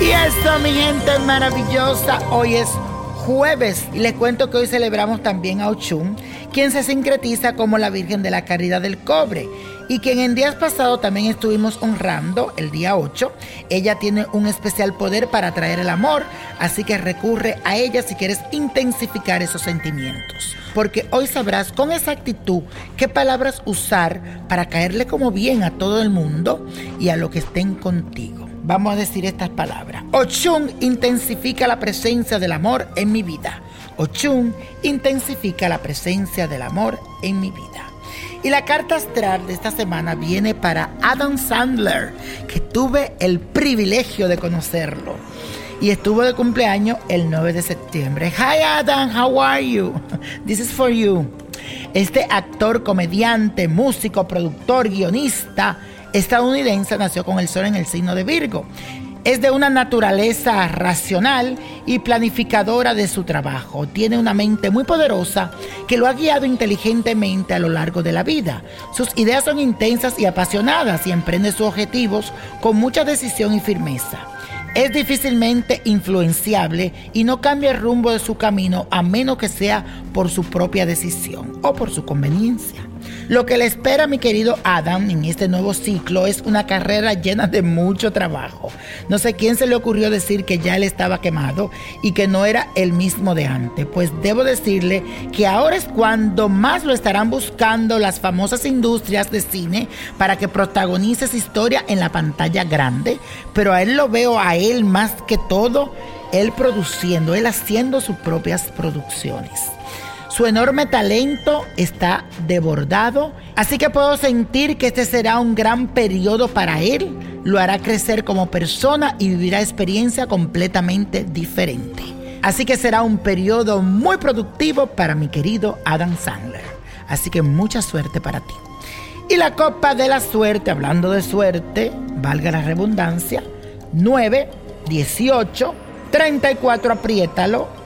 Y esto, mi gente maravillosa, hoy es jueves y les cuento que hoy celebramos también a Ochun, quien se sincretiza como la Virgen de la Caridad del Cobre y quien en días pasados también estuvimos honrando el día 8. Ella tiene un especial poder para atraer el amor, así que recurre a ella si quieres intensificar esos sentimientos. Porque hoy sabrás con exactitud qué palabras usar para caerle como bien a todo el mundo y a lo que estén contigo. Vamos a decir estas palabras. Ochun intensifica la presencia del amor en mi vida. Ochun intensifica la presencia del amor en mi vida. Y la carta astral de esta semana viene para Adam Sandler, que tuve el privilegio de conocerlo. Y estuvo de cumpleaños el 9 de septiembre. Hi Adam, how are you? This is for you. Este actor, comediante, músico, productor, guionista estadounidense nació con el sol en el signo de Virgo. Es de una naturaleza racional y planificadora de su trabajo. Tiene una mente muy poderosa que lo ha guiado inteligentemente a lo largo de la vida. Sus ideas son intensas y apasionadas y emprende sus objetivos con mucha decisión y firmeza. Es difícilmente influenciable y no cambia el rumbo de su camino a menos que sea por su propia decisión o por su conveniencia. Lo que le espera a mi querido Adam en este nuevo ciclo es una carrera llena de mucho trabajo. No sé quién se le ocurrió decir que ya él estaba quemado y que no era el mismo de antes. Pues debo decirle que ahora es cuando más lo estarán buscando las famosas industrias de cine para que protagonice esa historia en la pantalla grande. Pero a él lo veo a él más que todo, él produciendo, él haciendo sus propias producciones. Su enorme talento está desbordado, así que puedo sentir que este será un gran periodo para él. Lo hará crecer como persona y vivirá experiencia completamente diferente. Así que será un periodo muy productivo para mi querido Adam Sandler. Así que mucha suerte para ti. Y la copa de la suerte, hablando de suerte, valga la redundancia, 9, 18, 34, apriétalo,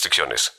restricciones.